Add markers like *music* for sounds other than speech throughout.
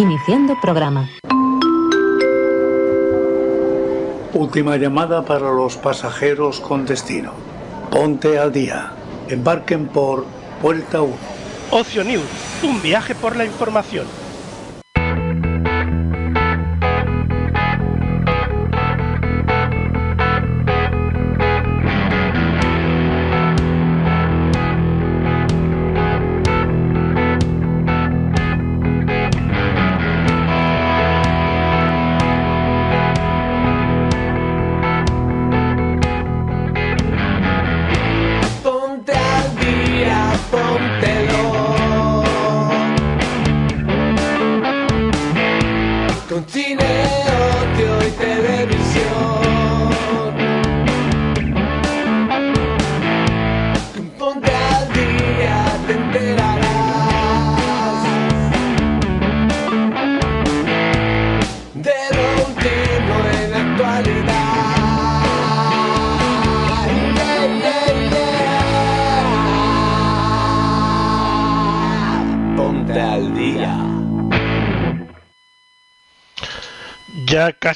Iniciando programa. Última llamada para los pasajeros con destino. Ponte al día. Embarquen por Puerta 1. Ocio News, un viaje por la información.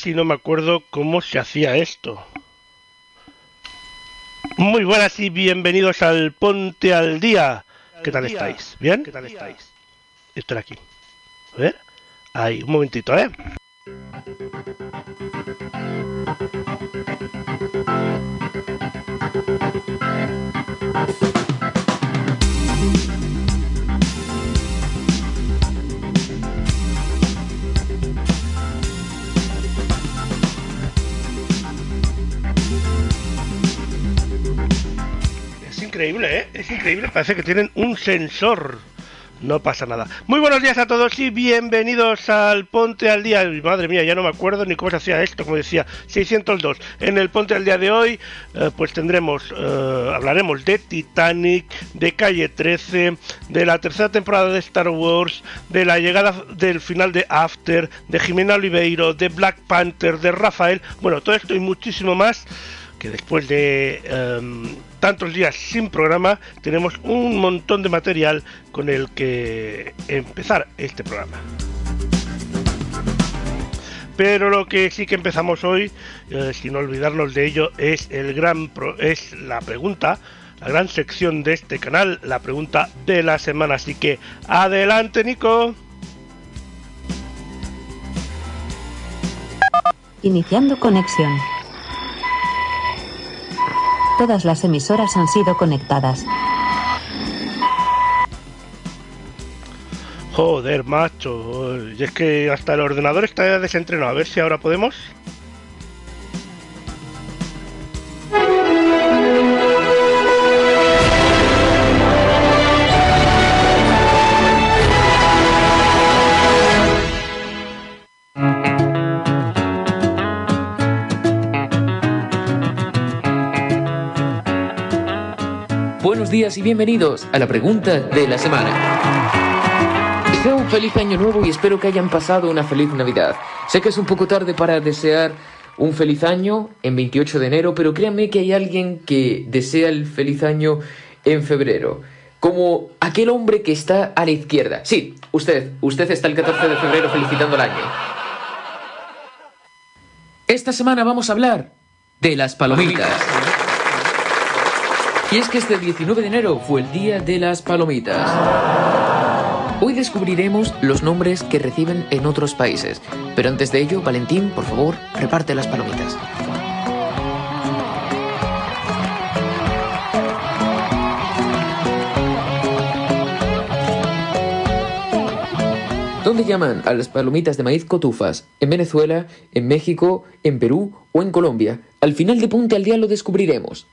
Casi no me acuerdo cómo se hacía esto. Muy buenas y bienvenidos al Ponte al Día. ¿Qué tal estáis? ¿Bien? ¿Qué tal estáis? Esto era aquí. A ver. Ahí, un momentito, ¿eh? Increíble, ¿eh? Es increíble. Parece que tienen un sensor. No pasa nada. Muy buenos días a todos y bienvenidos al Ponte al Día. Madre mía, ya no me acuerdo ni cómo se hacía esto, como decía, 602. En el Ponte al Día de hoy, eh, pues tendremos, eh, hablaremos de Titanic, de Calle 13, de la tercera temporada de Star Wars, de la llegada del final de After, de Jimena Oliveiro, de Black Panther, de Rafael. Bueno, todo esto y muchísimo más que después de em, tantos días sin programa tenemos un montón de material con el que empezar este programa. Pero lo que sí que empezamos hoy, eh, sin olvidarnos de ello, es el gran pro- es la pregunta, la gran sección de este canal, la pregunta de la semana. Así que adelante, Nico. Iniciando conexión. Todas las emisoras han sido conectadas. Joder, macho. Y es que hasta el ordenador está desentrenado. A ver si ahora podemos. Y bienvenidos a la pregunta de la semana. Deseo un feliz año nuevo y espero que hayan pasado una feliz Navidad. Sé que es un poco tarde para desear un feliz año en 28 de enero, pero créanme que hay alguien que desea el feliz año en febrero. Como aquel hombre que está a la izquierda. Sí, usted, usted está el 14 de febrero felicitando el año. Esta semana vamos a hablar de las palomitas. Y es que este 19 de enero fue el día de las palomitas. Hoy descubriremos los nombres que reciben en otros países. Pero antes de ello, Valentín, por favor, reparte las palomitas. ¿Dónde llaman a las palomitas de maíz cotufas? ¿En Venezuela, en México, en Perú o en Colombia? Al final de Punte al Día lo descubriremos.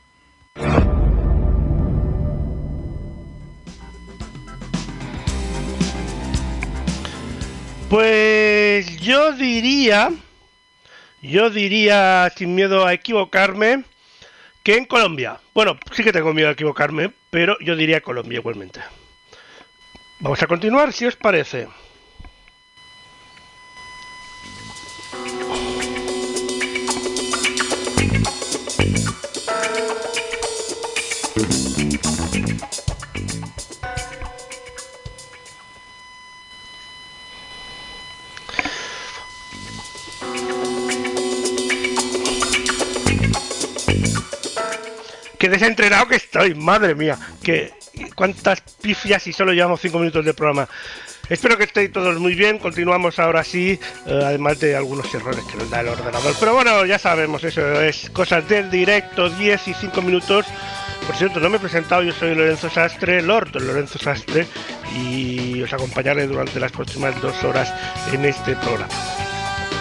Pues yo diría, yo diría sin miedo a equivocarme, que en Colombia. Bueno, sí que tengo miedo a equivocarme, pero yo diría Colombia igualmente. Vamos a continuar, si os parece. Desentrenado que estoy, madre mía. Que cuántas pifias y solo llevamos 5 minutos de programa. Espero que estéis todos muy bien. Continuamos ahora sí, eh, además de algunos errores que nos da el ordenador. Pero bueno, ya sabemos, eso es cosas del directo, 10 y 5 minutos. Por cierto, no me he presentado, yo soy Lorenzo Sastre, Lord Lorenzo Sastre, y os acompañaré durante las próximas dos horas en este programa.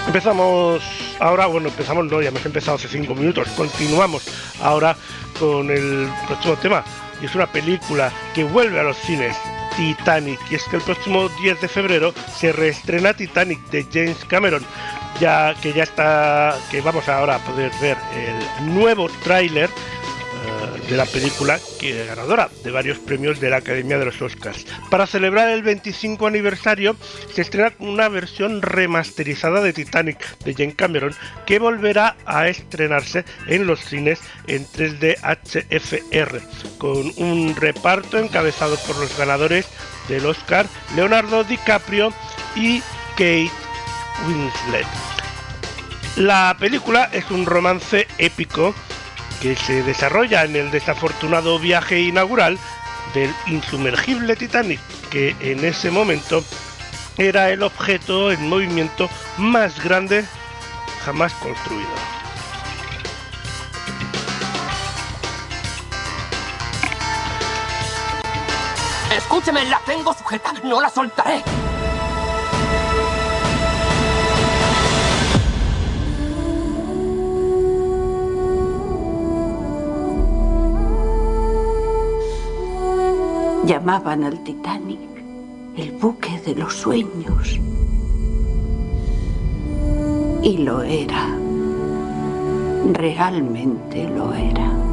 Empezamos ahora, bueno, empezamos no, ya hemos empezado hace 5 minutos. Continuamos ahora con el próximo tema. Y es una película que vuelve a los cines. Titanic. Y es que el próximo 10 de febrero se reestrena Titanic de James Cameron. Ya que ya está, que vamos ahora a poder ver el nuevo tráiler de la película que ganadora de varios premios de la Academia de los Oscars. Para celebrar el 25 aniversario se estrena una versión remasterizada de Titanic de James Cameron que volverá a estrenarse en los cines en 3D HFR con un reparto encabezado por los ganadores del Oscar Leonardo DiCaprio y Kate Winslet. La película es un romance épico que se desarrolla en el desafortunado viaje inaugural del insumergible Titanic, que en ese momento era el objeto en movimiento más grande jamás construido. Escúcheme, la tengo sujeta, no la soltaré. Llamaban al Titanic el buque de los sueños. Y lo era. Realmente lo era.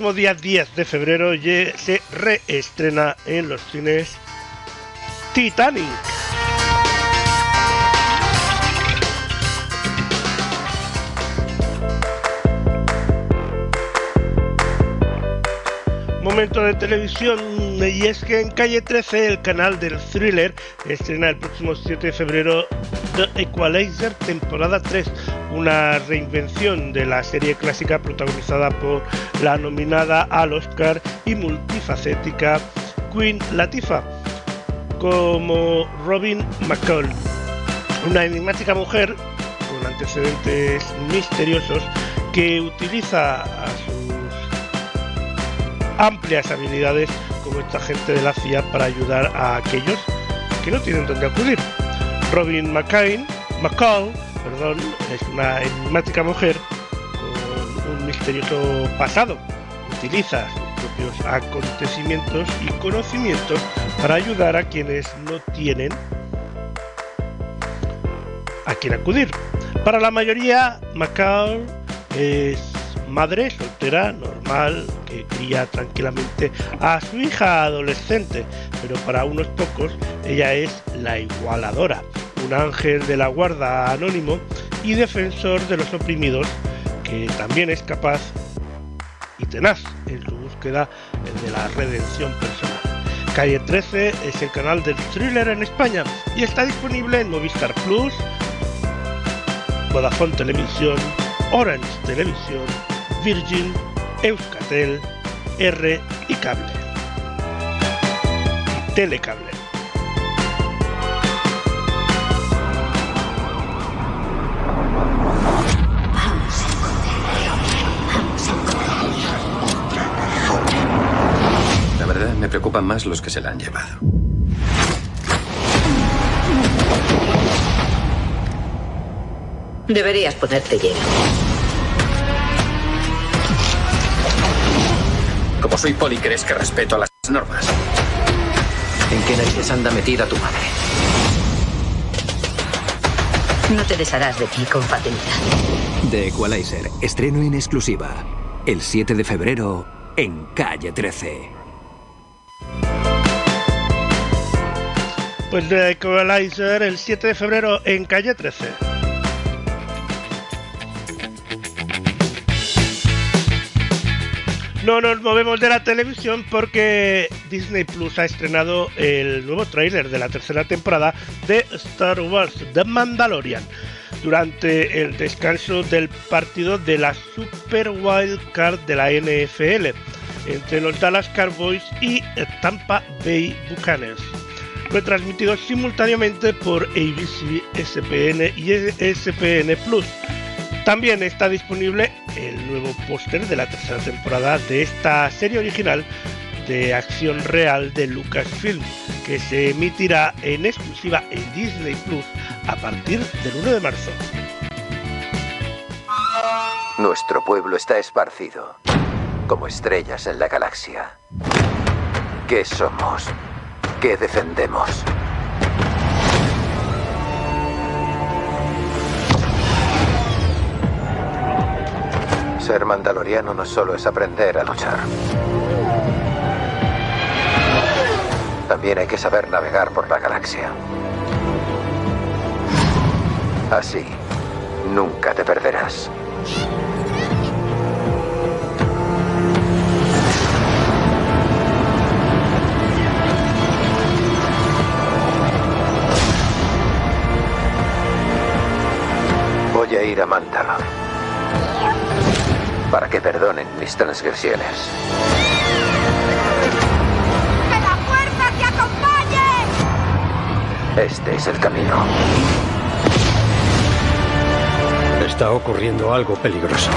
Próximo día 10 de febrero se reestrena en los cines Titanic. Momento de televisión y es que en calle 13 el canal del thriller estrena el próximo 7 de febrero The Equalizer temporada 3, una reinvención de la serie clásica protagonizada por la nominada al Oscar y multifacética Queen Latifah como Robin McCall, una enigmática mujer con antecedentes misteriosos que utiliza a sus amplias habilidades como esta gente de la CIA para ayudar a aquellos que no tienen donde acudir. Robin McCain, McCall, perdón, es una enigmática mujer pasado. Utiliza sus propios acontecimientos y conocimientos para ayudar a quienes no tienen a quien acudir. Para la mayoría, McCall es madre soltera normal que cría tranquilamente a su hija adolescente, pero para unos pocos ella es la igualadora, un ángel de la guarda anónimo y defensor de los oprimidos también es capaz y tenaz en su búsqueda de la redención personal. Calle 13 es el canal del thriller en España y está disponible en Movistar Plus, Vodafone Televisión, Orange Televisión, Virgin, Euskatel R y cable. Telecable. Me preocupan más los que se la han llevado. Deberías ponerte hielo. Como soy poli, ¿crees que respeto las normas? ¿En qué narices anda metida tu madre? No te desharás de ti con facilidad. The Equalizer, estreno en exclusiva. El 7 de febrero en Calle 13. Pues de Equalizer el 7 de febrero en calle 13. No nos movemos de la televisión porque Disney Plus ha estrenado el nuevo tráiler de la tercera temporada de Star Wars The Mandalorian durante el descanso del partido de la Super Wild Card de la NFL entre los Dallas Cowboys y Tampa Bay Buccaneers. Fue transmitido simultáneamente por ABC, SPN y ESPN Plus. También está disponible el nuevo póster de la tercera temporada de esta serie original de acción real de Lucasfilm, que se emitirá en exclusiva en Disney Plus a partir del 1 de marzo. Nuestro pueblo está esparcido, como estrellas en la galaxia. ¿Qué somos? ¿Qué defendemos? Ser mandaloriano no solo es aprender a luchar. También hay que saber navegar por la galaxia. Así, nunca te perderás. Ir a Mandalor para que perdonen mis transgresiones. ¡Que la fuerza te acompañe! Este es el camino. Está ocurriendo algo peligroso.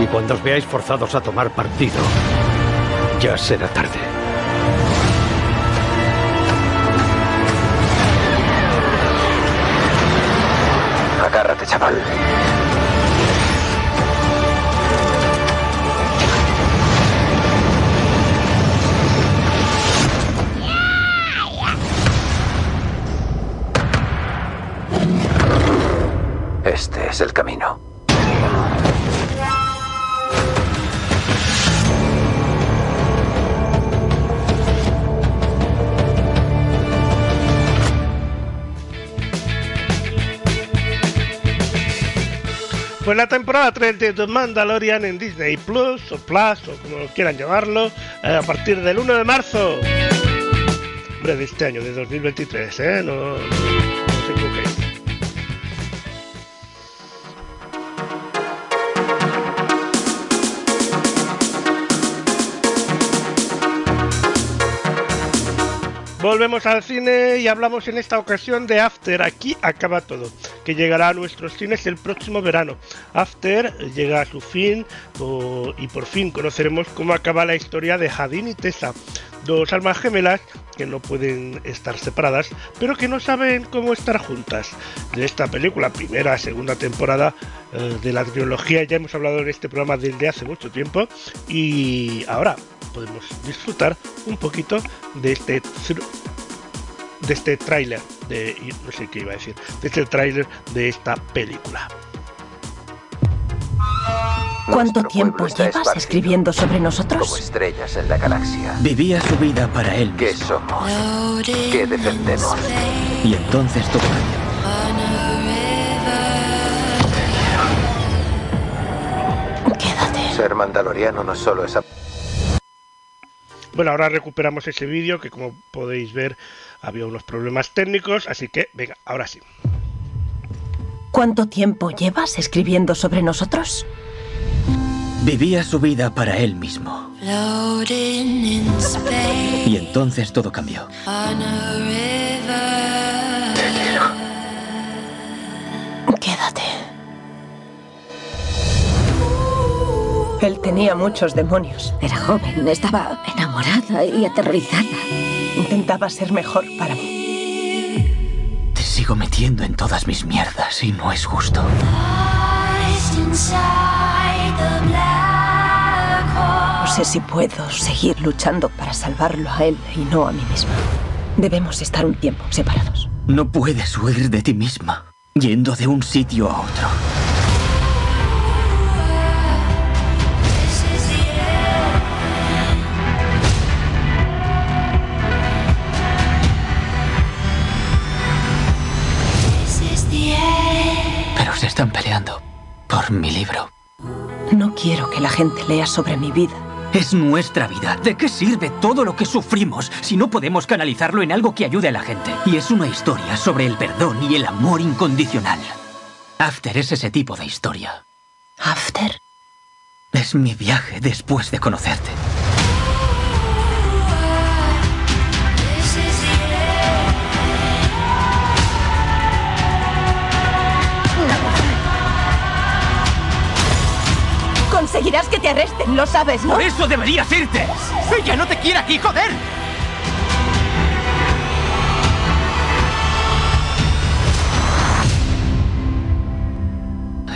Y cuando os veáis forzados a tomar partido, ya será tarde. El camino. Pues la temporada 3 de The Mandalorian en Disney Plus o Plus o como quieran llamarlo, eh, a partir del 1 de marzo. Hombre, de este año, de 2023, ¿eh? No, Volvemos al cine y hablamos en esta ocasión de After. Aquí acaba todo, que llegará a nuestros cines el próximo verano. After llega a su fin y por fin conoceremos cómo acaba la historia de Jadin y Tessa, dos almas gemelas que no pueden estar separadas, pero que no saben cómo estar juntas. De esta película, primera, segunda temporada eh, de la trilogía, ya hemos hablado en este programa desde hace mucho tiempo y ahora podemos disfrutar un poquito de este de este tráiler de no sé qué iba a decir de este tráiler de esta película ¿Cuánto tiempo llevas escribiendo sobre Como nosotros? estrellas en la galaxia. Vivía su vida para él ¿Qué somos? ¿Qué defendemos? y entonces todo cambió. Ser mandaloriano no solo es... bueno ahora recuperamos ese vídeo que como podéis ver había unos problemas técnicos así que venga ahora sí ¿Cuánto tiempo llevas escribiendo sobre nosotros? Vivía su vida para él mismo Y entonces todo cambió. Quédate. Él tenía muchos demonios. Era joven, estaba enamorada y aterrorizada. Intentaba ser mejor para mí. Te sigo metiendo en todas mis mierdas y no es justo. No sé si puedo seguir luchando para salvarlo a él y no a mí misma. Debemos estar un tiempo separados. No puedes huir de ti misma, yendo de un sitio a otro. Se están peleando por mi libro. No quiero que la gente lea sobre mi vida. Es nuestra vida. ¿De qué sirve todo lo que sufrimos si no podemos canalizarlo en algo que ayude a la gente? Y es una historia sobre el perdón y el amor incondicional. After es ese tipo de historia. ¿After? Es mi viaje después de conocerte. Conseguirás que te arresten, lo sabes, ¿no? ¡Por eso deberías irte! ¡Ella no te quiere aquí, joder!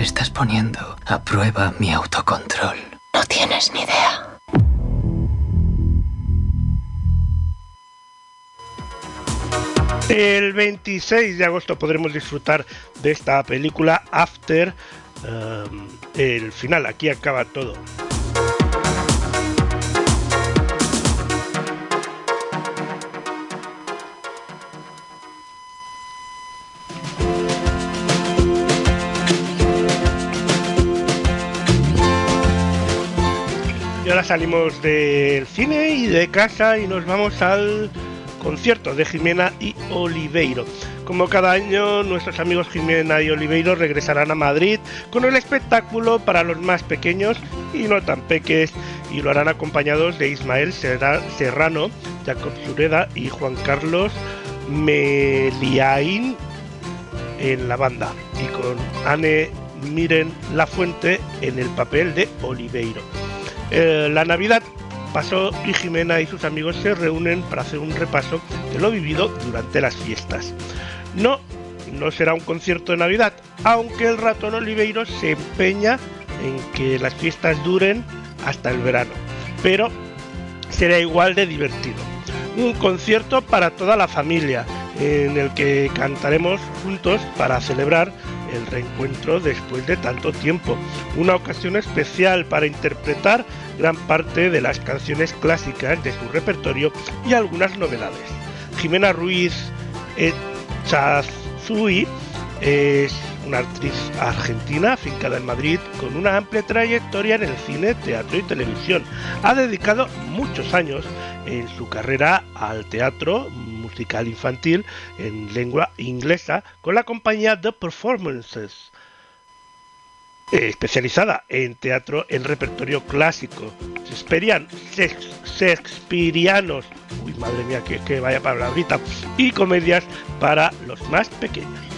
Estás poniendo a prueba mi autocontrol. No tienes ni idea. El 26 de agosto podremos disfrutar de esta película After. Um, el final, aquí acaba todo. Y ahora salimos del cine y de casa y nos vamos al concierto de Jimena y Oliveiro. Como cada año, nuestros amigos Jimena y Oliveiro regresarán a Madrid con el espectáculo para los más pequeños y no tan peques y lo harán acompañados de Ismael Serra- Serrano, Jacob Sureda y Juan Carlos Meliain en la banda y con Anne Miren La Fuente en el papel de Oliveiro. Eh, la Navidad pasó y Jimena y sus amigos se reúnen para hacer un repaso de lo vivido durante las fiestas. No, no será un concierto de Navidad, aunque el ratón Oliveiro se empeña en que las fiestas duren hasta el verano, pero será igual de divertido. Un concierto para toda la familia, en el que cantaremos juntos para celebrar el reencuentro después de tanto tiempo. Una ocasión especial para interpretar gran parte de las canciones clásicas de su repertorio y algunas novedades. Jimena Ruiz Echazui es una actriz argentina afincada en Madrid con una amplia trayectoria en el cine, teatro y televisión. Ha dedicado muchos años en su carrera al teatro musical infantil en lengua inglesa con la compañía The Performances, eh, especializada en teatro en repertorio clásico, Shakespearean- Shakes- Shakespeareanos, uy madre mía que, que vaya palabrita, y comedias para los más pequeños.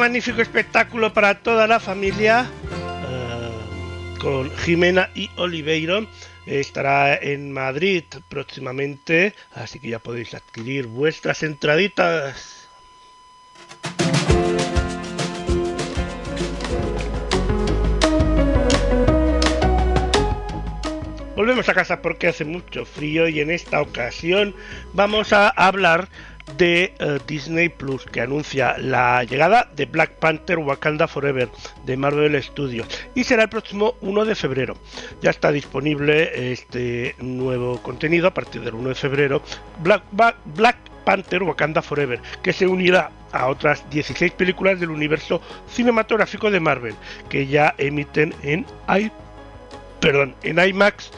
Magnífico espectáculo para toda la familia eh, con Jimena y Oliveiro estará en Madrid próximamente, así que ya podéis adquirir vuestras entraditas. Volvemos a casa porque hace mucho frío y en esta ocasión vamos a hablar de eh, Disney Plus que anuncia la llegada de Black Panther Wakanda Forever de Marvel Studios y será el próximo 1 de febrero. Ya está disponible este nuevo contenido a partir del 1 de febrero. Black, Black Panther Wakanda Forever que se unirá a otras 16 películas del universo cinematográfico de Marvel que ya emiten en perdón, en IMAX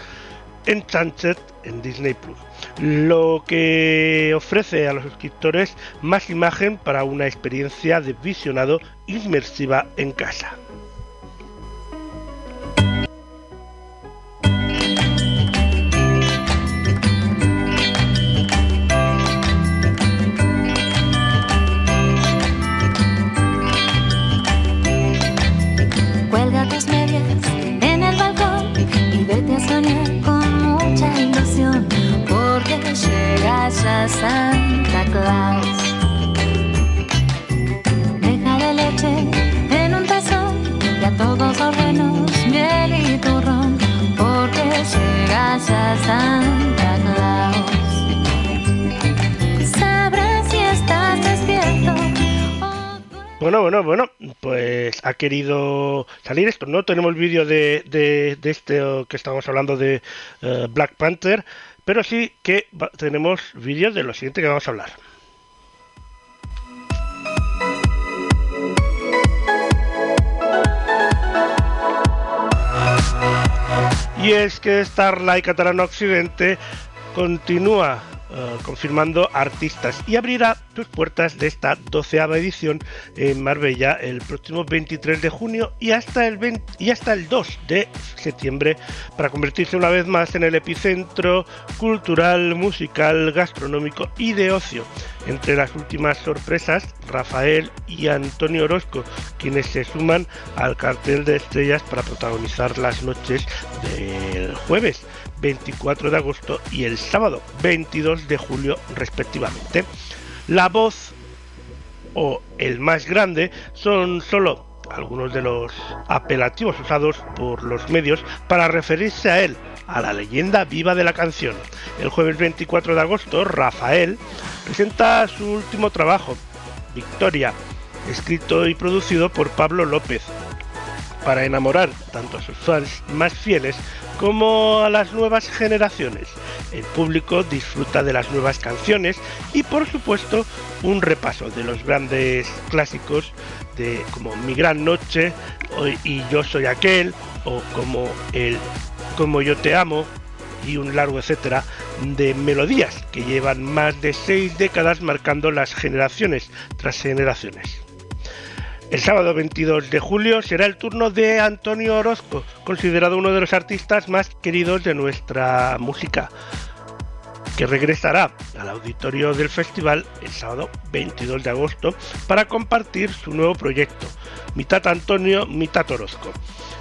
Enchanted en Disney Plus, lo que ofrece a los suscriptores más imagen para una experiencia de visionado inmersiva en casa. Llega ya Santa Claus. Déjale leche en un tazón y a todos los renos miel y turrón, porque llega ya Santa Claus. Sabrás si estás despierto Bueno, bueno, bueno, pues ha querido salir esto. No tenemos vídeo de, de, de este que estamos hablando de eh, Black Panther, pero sí que tenemos vídeo de lo siguiente que vamos a hablar. Y es que Starlight Catalana Occidente continúa eh, confirmando artistas y abrirá sus puertas de esta doceava edición en Marbella el próximo 23 de junio y hasta el 20 y hasta el 2 de septiembre para convertirse una vez más en el epicentro cultural, musical, gastronómico y de ocio. Entre las últimas sorpresas, Rafael y Antonio Orozco, quienes se suman al cartel de estrellas para protagonizar las noches del jueves 24 de agosto y el sábado 22 de julio respectivamente. La voz o el más grande son solo algunos de los apelativos usados por los medios para referirse a él, a la leyenda viva de la canción. El jueves 24 de agosto, Rafael presenta su último trabajo, Victoria, escrito y producido por Pablo López, para enamorar tanto a sus fans más fieles como a las nuevas generaciones. El público disfruta de las nuevas canciones y por supuesto un repaso de los grandes clásicos de como Mi Gran Noche y Yo Soy Aquel o como el Como Yo Te Amo y un largo etcétera de melodías que llevan más de seis décadas marcando las generaciones tras generaciones. El sábado 22 de julio será el turno de Antonio Orozco, considerado uno de los artistas más queridos de nuestra música. que regresará al auditorio del festival el sábado 22 de agosto para compartir su nuevo proyecto, mitad Antonio, mitad Orozco.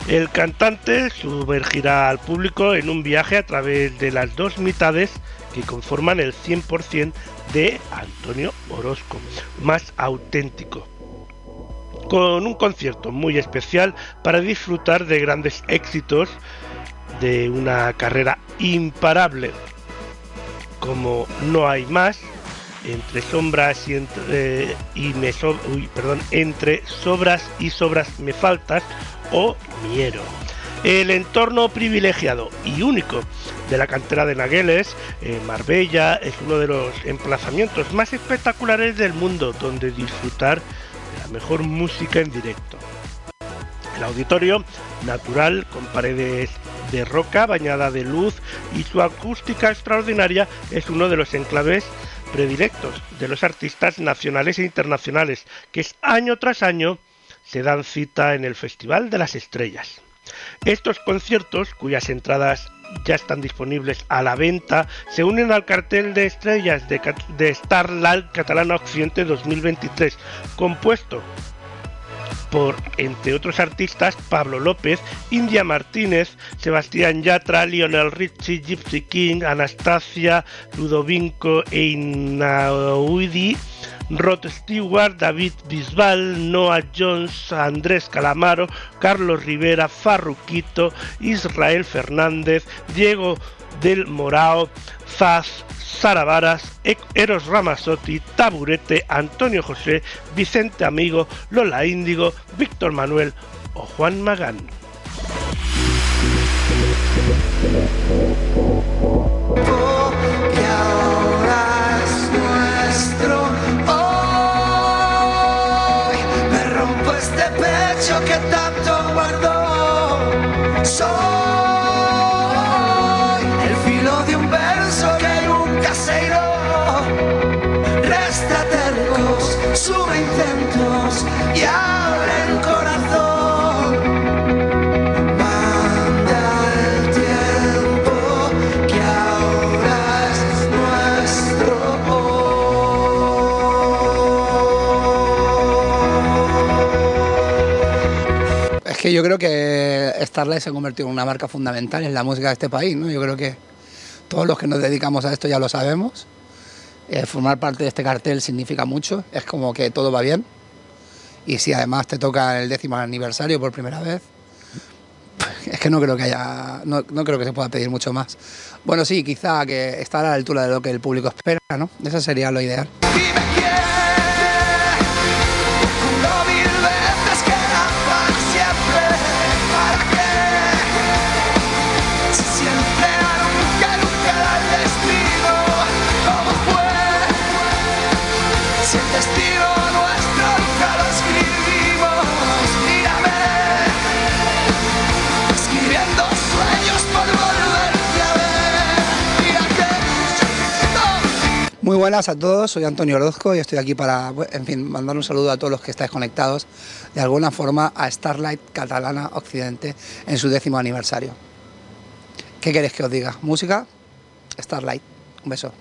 El cantante sumergirá al público en un viaje a través de las dos mitades que conforman el 100% de Antonio Orozco, más auténtico con un concierto muy especial para disfrutar de grandes éxitos de una carrera imparable como No hay más, entre sombras y entre, y me perdón, entre sobras y sobras me faltas o Miero. El entorno privilegiado y único de la cantera de Nagueles, en Marbella, es uno de los emplazamientos más espectaculares del mundo donde disfrutar mejor música en directo. El auditorio, natural, con paredes de roca bañada de luz y su acústica extraordinaria, es uno de los enclaves predilectos de los artistas nacionales e internacionales que año tras año se dan cita en el Festival de las Estrellas. Estos conciertos, cuyas entradas ya están disponibles a la venta, se unen al cartel de estrellas de, de Starlight Catalana Occidente 2023, compuesto por, entre otros artistas, Pablo López, India Martínez, Sebastián Yatra, Lionel Richie, Gypsy King, Anastasia, Ludovinco Einaudi, Rod Stewart, David Bisbal, Noah Jones, Andrés Calamaro, Carlos Rivera, Farruquito, Israel Fernández, Diego del Morao, Zaz, Sara Varas, E- Eros Ramazzotti, Taburete, Antonio José, Vicente Amigo, Lola Índigo, Víctor Manuel o Juan Magán. Soy que yo creo que Starlight se ha convertido en una marca fundamental en la música de este país, ¿no? Yo creo que todos los que nos dedicamos a esto ya lo sabemos. Eh, formar parte de este cartel significa mucho, es como que todo va bien. Y si además te toca el décimo aniversario por primera vez, *laughs* es que no creo que haya, no, no creo que se pueda pedir mucho más. Bueno, sí, quizá que estar a la altura de lo que el público espera, ¿no? Eso sería lo ideal. Buenas a todos, soy Antonio Orozco y estoy aquí para, en fin, mandar un saludo a todos los que estáis conectados de alguna forma a Starlight Catalana Occidente en su décimo aniversario. ¿Qué queréis que os diga? ¿Música? Starlight. Un beso.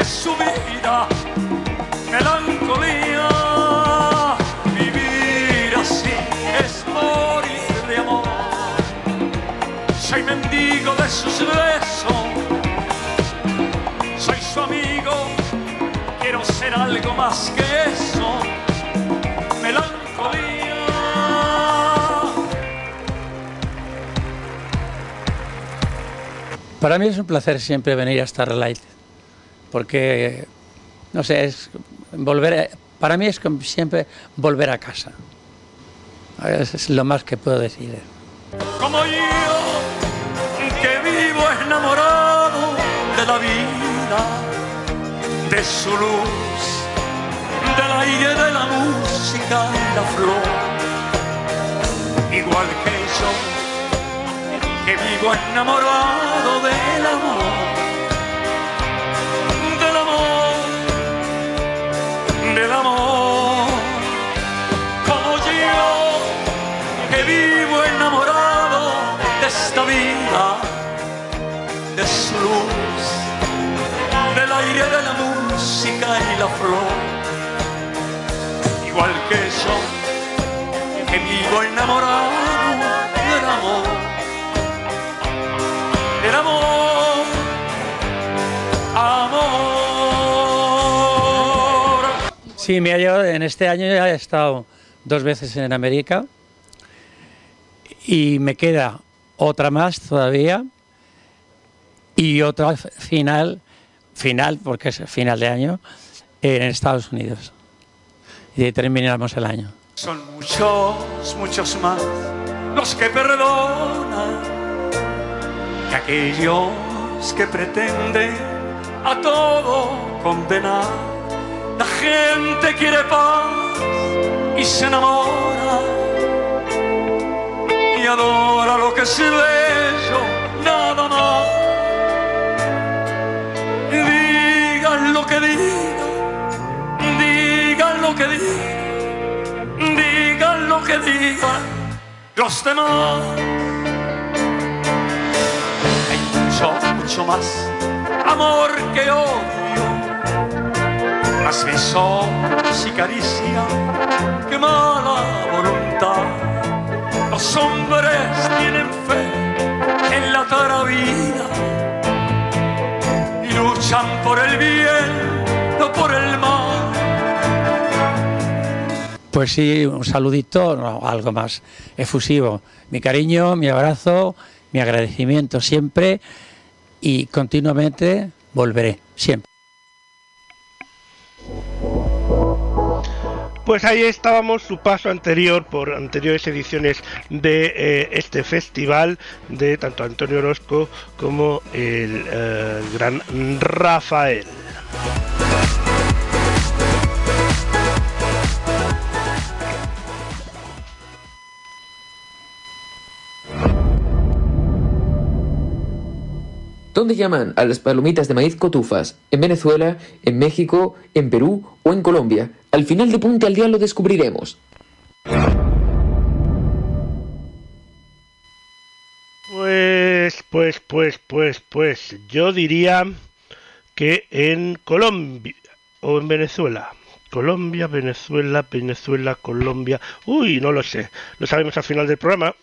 que su vida, melancolía. Vivir así es morir de amor. Soy mendigo de sus besos, soy su amigo, quiero ser algo más que eso. Melancolía. Para mí es un placer siempre venir a Starlight porque, no sé, es volver, para mí es siempre volver a casa. Es, es lo más que puedo decir. como yo, que vivo enamorado de la vida, de su luz, del aire, de la música y la flor. Igual que yo, que vivo enamorado del amor, del amor, como yo que vivo enamorado de esta vida, de su luz, del aire, de la música y la flor. Igual que yo, que vivo enamorado Sí, me ha llevado, en este año ya he estado dos veces en América y me queda otra más todavía y otra final, final porque es final de año, en Estados Unidos. Y ahí terminamos el año. Son muchos, muchos más los que perdonan que aquellos que pretenden a todo condenar. La gente quiere paz y se enamora y adora lo que es bello, nada más. Digan lo que digan, digan lo que digan digan lo que digan los demás. Hay mucho, mucho más amor que odio, más besos y caricia que mala voluntad. Los hombres tienen fe en la cara vida y luchan por el bien, no por el mal. Pues sí, un saludito, algo más efusivo. Mi cariño, mi abrazo, mi agradecimiento siempre y continuamente volveré, siempre. Pues ahí estábamos su paso anterior por anteriores ediciones de eh, este festival de tanto Antonio Orozco como el eh, gran Rafael. ¿Dónde llaman a las palomitas de maíz cotufas? ¿En Venezuela? ¿En México? ¿En Perú? ¿O en Colombia? Al final de Punte al Día lo descubriremos. Pues, pues, pues, pues, pues, yo diría que en Colombia o en Venezuela. Colombia, Venezuela, Venezuela, Colombia. Uy, no lo sé. Lo sabemos al final del programa.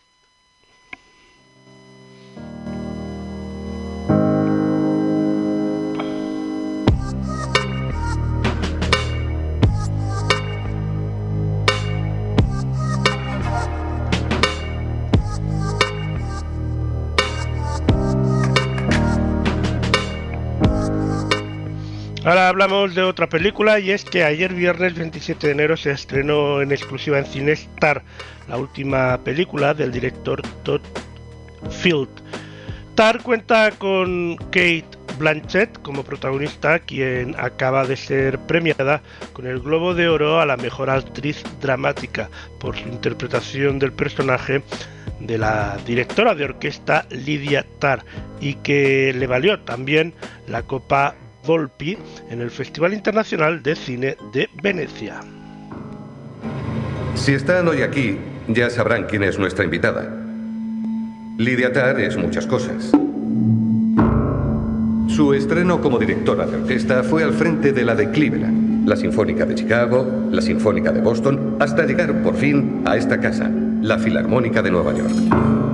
Ahora hablamos de otra película y es que ayer viernes 27 de enero se estrenó en exclusiva en Cinestar la última película del director Todd Field. Tar cuenta con Kate Blanchett como protagonista, quien acaba de ser premiada con el Globo de Oro a la mejor actriz dramática por su interpretación del personaje de la directora de orquesta Lydia Tarr y que le valió también la Copa En el Festival Internacional de Cine de Venecia. Si están hoy aquí, ya sabrán quién es nuestra invitada. Lydia Tarr es muchas cosas. Su estreno como directora de orquesta fue al frente de la de Cleveland, la Sinfónica de Chicago, la Sinfónica de Boston, hasta llegar por fin a esta casa, la Filarmónica de Nueva York.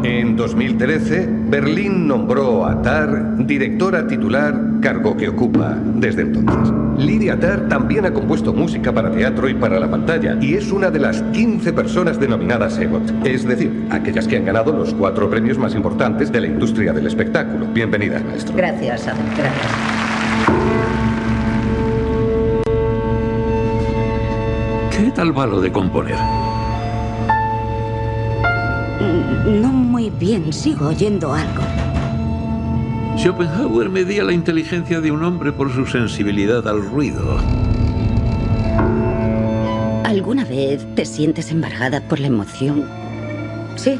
En 2013, Berlín nombró a Tar directora titular, cargo que ocupa desde entonces. Lidia Tar también ha compuesto música para teatro y para la pantalla y es una de las 15 personas denominadas EGOT, es decir, aquellas que han ganado los cuatro premios más importantes de la industria del espectáculo. Bienvenida, maestro. Gracias, Adam, gracias. ¿Qué tal va lo de componer? Mm, No muy bien, sigo oyendo algo. Schopenhauer medía la inteligencia de un hombre por su sensibilidad al ruido. ¿Alguna vez te sientes embargada por la emoción? Sí.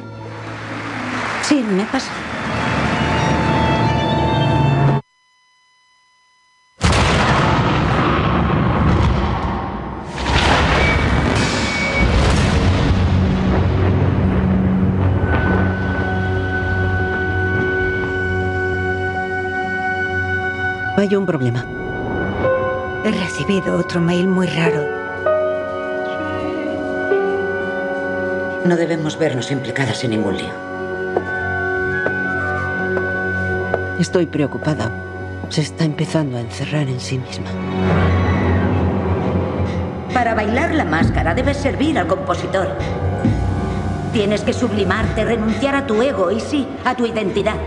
Sí, me pasa. Hay un problema. He recibido otro mail muy raro. No debemos vernos implicadas en ningún lío. Estoy preocupada. Se está empezando a encerrar en sí misma. Para bailar la máscara debes servir al compositor. Tienes que sublimarte, renunciar a tu ego y sí, a tu identidad.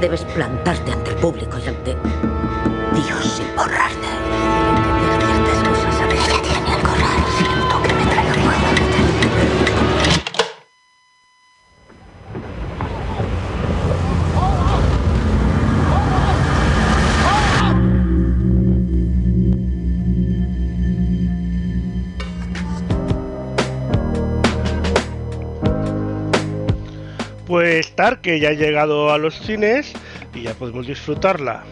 Debes plantarte ante el público y ante Dios sin borrarte. Que ya ha llegado a los cines y ya podemos disfrutarla.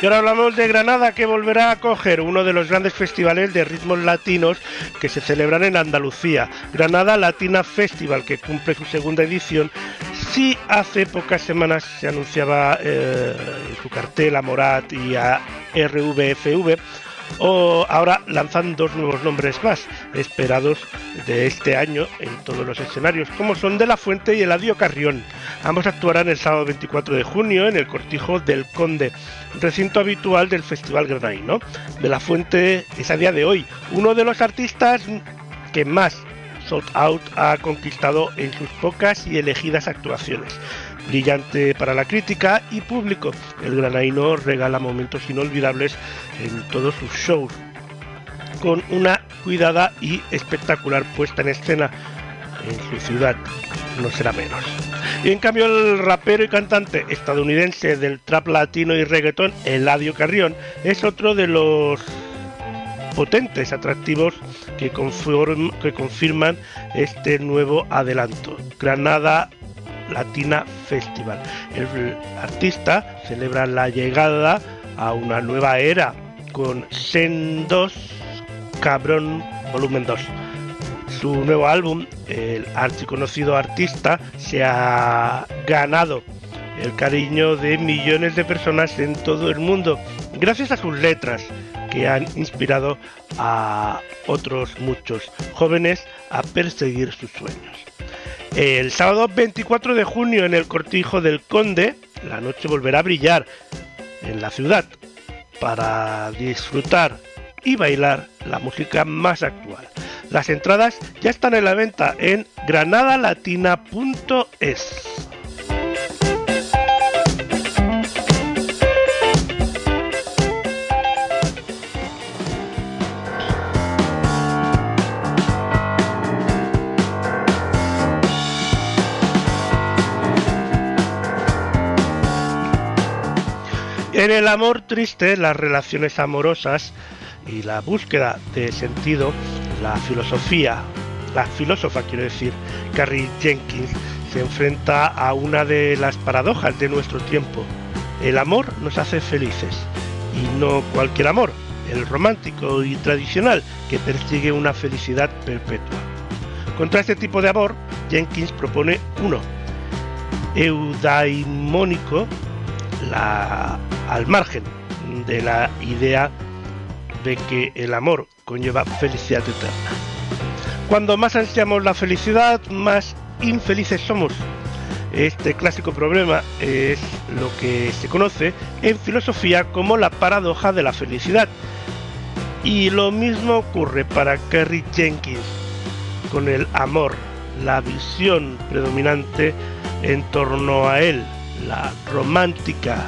Y ahora hablamos de Granada, que volverá a acoger uno de los grandes festivales de ritmos latinos que se celebran en Andalucía, Granada Latina Festival, que cumple su segunda edición. Hace pocas semanas se anunciaba eh, su cartel a Morat y a RVFV, o ahora lanzan dos nuevos nombres más, esperados de este año en todos los escenarios, como son De la Fuente y Eladio Carrión. Ambos actuarán el sábado 24 de junio en el Cortijo del Conde, recinto habitual del Festival Granadino. De la Fuente es a día de hoy uno de los artistas que más sold out ha conquistado en sus pocas y elegidas actuaciones. Brillante para la crítica y público, el granaíno regala momentos inolvidables en todos sus shows, con una cuidada y espectacular puesta en escena en su ciudad, no será menos. Y en cambio el rapero y cantante estadounidense del trap latino y reggaetón, Eladio Carrión, es otro de los potentes atractivos que, conform- que confirman este nuevo adelanto. Granada Latina Festival. El artista celebra la llegada a una nueva era con Sendos Cabrón Volumen 2. Su nuevo álbum, el archiconocido artista, se ha ganado el cariño de millones de personas en todo el mundo gracias a sus letras que han inspirado a otros muchos jóvenes a perseguir sus sueños. El sábado 24 de junio en el Cortijo del Conde, la noche volverá a brillar en la ciudad para disfrutar y bailar la música más actual. Las entradas ya están en la venta en granadalatina.es. En el amor triste, las relaciones amorosas y la búsqueda de sentido, la filosofía, la filósofa quiero decir, Carrie Jenkins, se enfrenta a una de las paradojas de nuestro tiempo. El amor nos hace felices y no cualquier amor, el romántico y tradicional que persigue una felicidad perpetua. Contra este tipo de amor, Jenkins propone uno, eudaimónico la, al margen de la idea de que el amor conlleva felicidad eterna. Cuando más ansiamos la felicidad, más infelices somos. Este clásico problema es lo que se conoce en filosofía como la paradoja de la felicidad. Y lo mismo ocurre para Kerry Jenkins con el amor, la visión predominante en torno a él, la romántica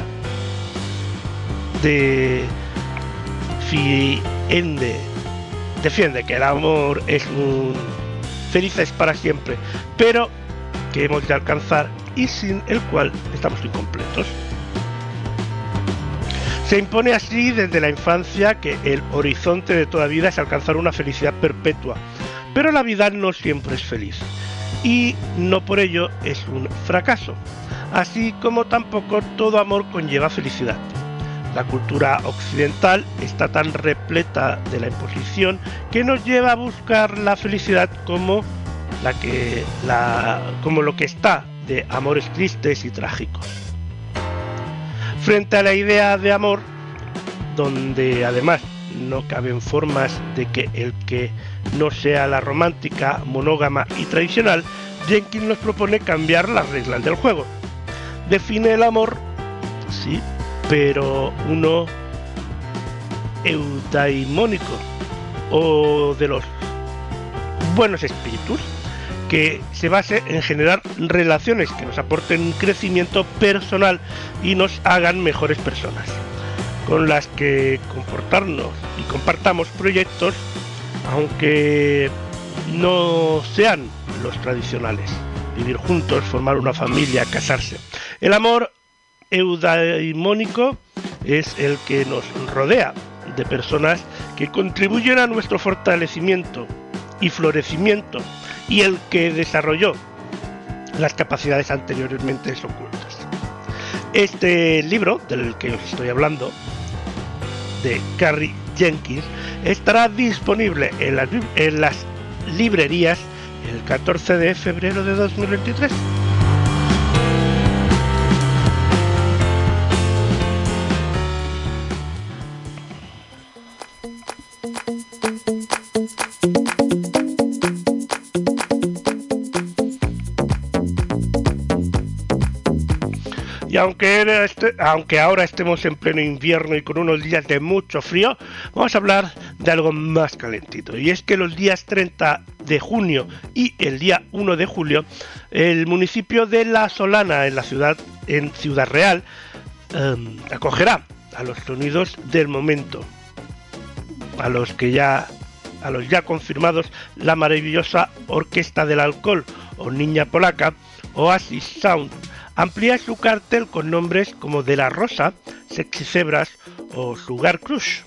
de Fiende. Defiende que el amor es un felices para siempre, pero que hemos de alcanzar y sin el cual estamos incompletos. Se impone así desde la infancia que el horizonte de toda vida es alcanzar una felicidad perpetua, pero la vida no siempre es feliz y no por ello es un fracaso, así como tampoco todo amor conlleva felicidad. La cultura occidental está tan repleta de la imposición que nos lleva a buscar la felicidad como la que la como lo que está de amores tristes y trágicos. Frente a la idea de amor, donde además no caben formas de que el que no sea la romántica, monógama y tradicional, Jenkins nos propone cambiar las reglas del juego. Define el amor, sí, pero uno eudaimónico o de los buenos espíritus que se base en generar relaciones que nos aporten crecimiento personal y nos hagan mejores personas, con las que comportarnos y compartamos proyectos, aunque no sean los tradicionales. Vivir juntos, formar una familia, casarse. El amor eudaimónico es el que nos rodea de personas que contribuyen a nuestro fortalecimiento y florecimiento y el que desarrolló las capacidades anteriormente ocultas. Este libro del que os estoy hablando, de Carrie Jenkins, estará disponible en las, en las librerías el 14 de febrero de 2023. Y aunque, este- aunque ahora estemos en pleno invierno y con unos días de mucho frío, vamos a hablar de algo más calentito. Y es que los días 30 de junio y el día 1 de julio, el municipio de La Solana, en la ciudad, en Ciudad Real, em, acogerá a los sonidos del momento, a los que ya a los ya confirmados la maravillosa Orquesta del Alcohol o Niña Polaca, Oasis Sound, amplía su cartel con nombres como De la Rosa, Sexy Zebras o Sugar Crush.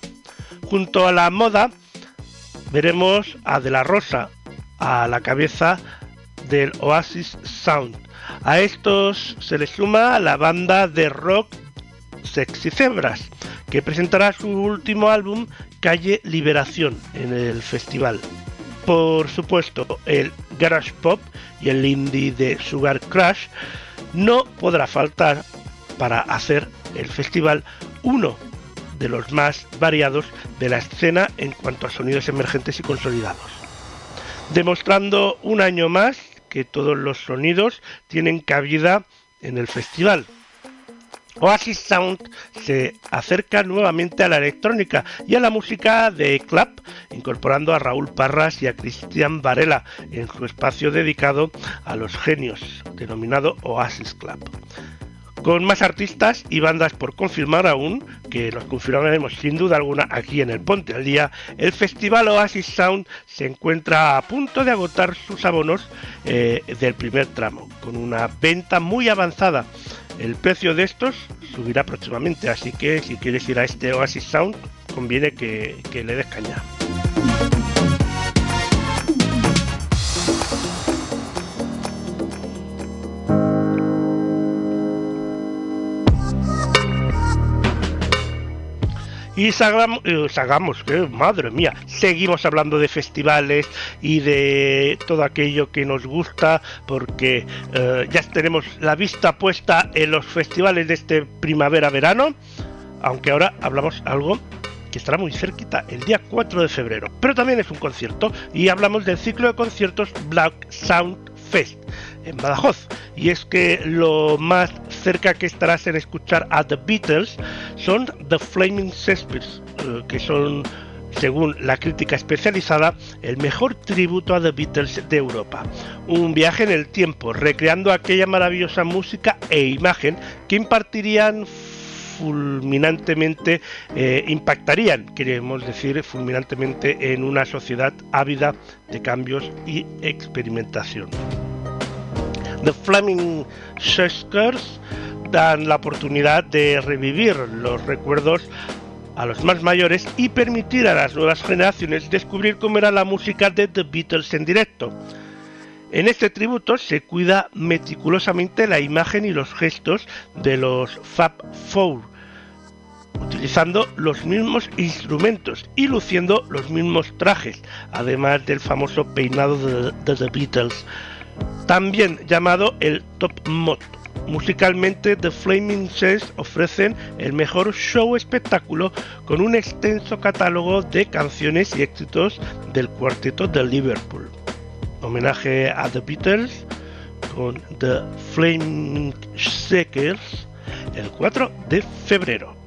Junto a la moda veremos a De la Rosa a la cabeza del Oasis Sound. A estos se le suma la banda de rock Sexy Zebras, que presentará su último álbum Calle Liberación en el festival. Por supuesto, el garage pop y el indie de Sugar Crush no podrá faltar para hacer el festival uno de los más variados de la escena en cuanto a sonidos emergentes y consolidados. Demostrando un año más que todos los sonidos tienen cabida en el festival. Oasis Sound se acerca nuevamente a la electrónica y a la música de club, incorporando a Raúl Parras y a Cristian Varela en su espacio dedicado a los genios, denominado Oasis Club. Con más artistas y bandas por confirmar aún, que los confirmaremos sin duda alguna aquí en el Ponte al Día, el festival Oasis Sound se encuentra a punto de agotar sus abonos eh, del primer tramo, con una venta muy avanzada. El precio de estos subirá próximamente, así que si quieres ir a este Oasis Sound, conviene que, que le des caña. Y eh, sagamos, que madre mía, seguimos hablando de festivales y de todo aquello que nos gusta, porque eh, ya tenemos la vista puesta en los festivales de este primavera-verano, aunque ahora hablamos algo que estará muy cerquita, el día 4 de febrero, pero también es un concierto, y hablamos del ciclo de conciertos Black Sound Fest en Badajoz. Y es que lo más cerca que estarás en escuchar a The Beatles son The Flaming Shakespeare, eh, que son, según la crítica especializada, el mejor tributo a The Beatles de Europa. Un viaje en el tiempo, recreando aquella maravillosa música e imagen que impartirían fulminantemente eh, impactarían, queremos decir, fulminantemente en una sociedad ávida de cambios y experimentación. The Flaming Shakers dan la oportunidad de revivir los recuerdos a los más mayores y permitir a las nuevas generaciones descubrir cómo era la música de The Beatles en directo. En este tributo se cuida meticulosamente la imagen y los gestos de los Fab Four, utilizando los mismos instrumentos y luciendo los mismos trajes, además del famoso peinado de, de The Beatles, también llamado el Top Mod. Musicalmente, The Flaming Shades ofrecen el mejor show espectáculo con un extenso catálogo de canciones y éxitos del cuarteto de Liverpool. Homenaje a The Beatles con The Flaming Shakers el 4 de febrero.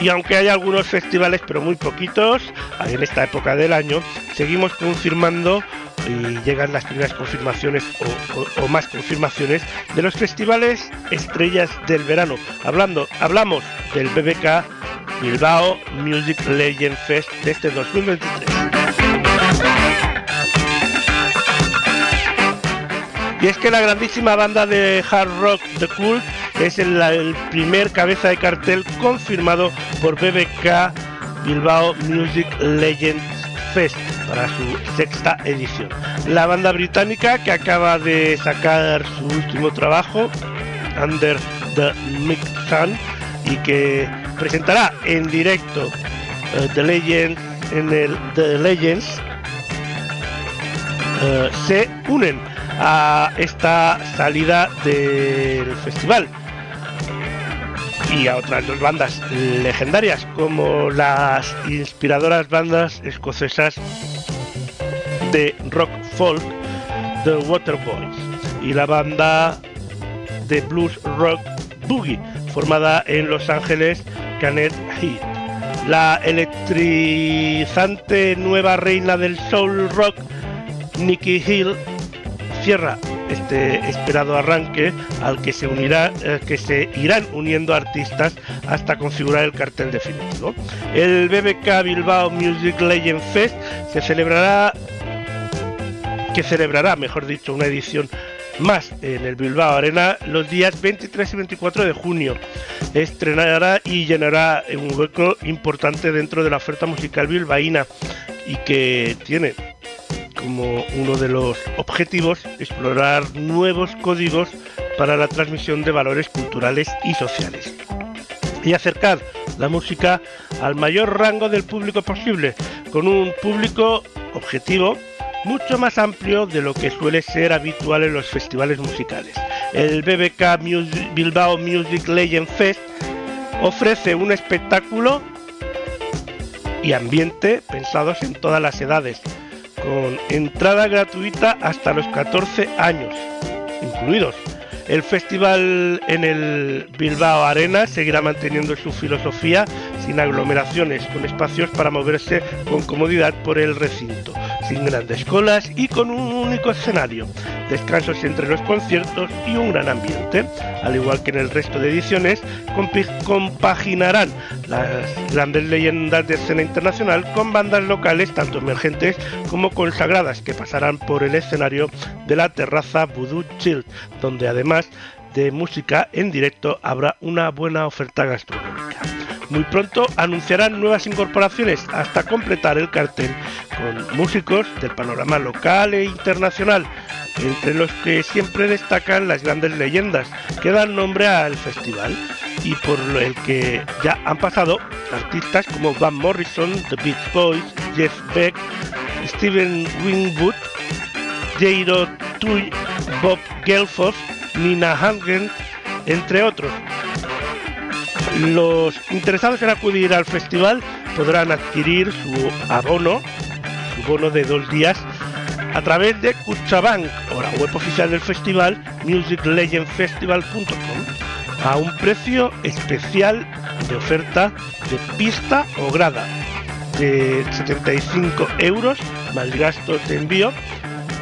Y aunque hay algunos festivales, pero muy poquitos, en esta época del año, seguimos confirmando y llegan las primeras confirmaciones o, más confirmaciones de los festivales estrellas del verano. Hablando, hablamos del BBK Bilbao Music Legend Fest de este 2023. Y es que la grandísima banda de hard rock The Cult es el, primer cabeza de cartel confirmado por BBK Bilbao Music Legends Fest para su sexta edición. La banda británica que acaba de sacar su último trabajo, Under the Mid Sun, y que presentará en directo eh, The Legends en el The Legends eh, se unen a esta salida del festival y a otras dos bandas legendarias como las inspiradoras bandas escocesas de rock folk The Waterboys y la banda de blues rock Boogie formada en Los Ángeles Canet Heat. La electrizante nueva reina del soul rock Nicky Hill cierra este esperado arranque al que se unirá que se irán uniendo artistas hasta configurar el cartel definitivo. El BBK Bilbao Music Legend Fest se celebrará que celebrará, mejor dicho, una edición más en el Bilbao Arena los días 23 y 24 de junio. Estrenará y llenará un hueco importante dentro de la oferta musical bilbaína y que tiene como uno de los objetivos explorar nuevos códigos para la transmisión de valores culturales y sociales y acercar la música al mayor rango del público posible, con un público objetivo mucho más amplio de lo que suele ser habitual en los festivales musicales. El BBK Music- Bilbao Music Legend Fest ofrece un espectáculo y ambiente pensados en todas las edades, con entrada gratuita hasta los 14 años incluidos. El festival en el Bilbao Arena seguirá manteniendo su filosofía sin aglomeraciones, con espacios para moverse con comodidad por el recinto, sin grandes colas y con un único escenario, descansos entre los conciertos y un gran ambiente. Al igual que en el resto de ediciones, compaginarán las grandes leyendas de escena internacional con bandas locales tanto emergentes como consagradas que pasarán por el escenario de la terraza Voodoo Chill, donde además de música en directo habrá una buena oferta gastronómica. Muy pronto anunciarán nuevas incorporaciones hasta completar el cartel con músicos del panorama local e internacional, entre los que siempre destacan las grandes leyendas que dan nombre al festival y por el que ya han pasado artistas como Van Morrison, The Beach Boys, Jeff Beck, Steven Winwood, Jairo Tui, Bob Gelfoss, Nina Hagen, entre otros. Los interesados en acudir al festival podrán adquirir su abono, su bono de dos días, a través de Cuchabank o la web oficial del festival musiclegendfestival.com a un precio especial de oferta de pista o grada de 75 euros más gastos de envío,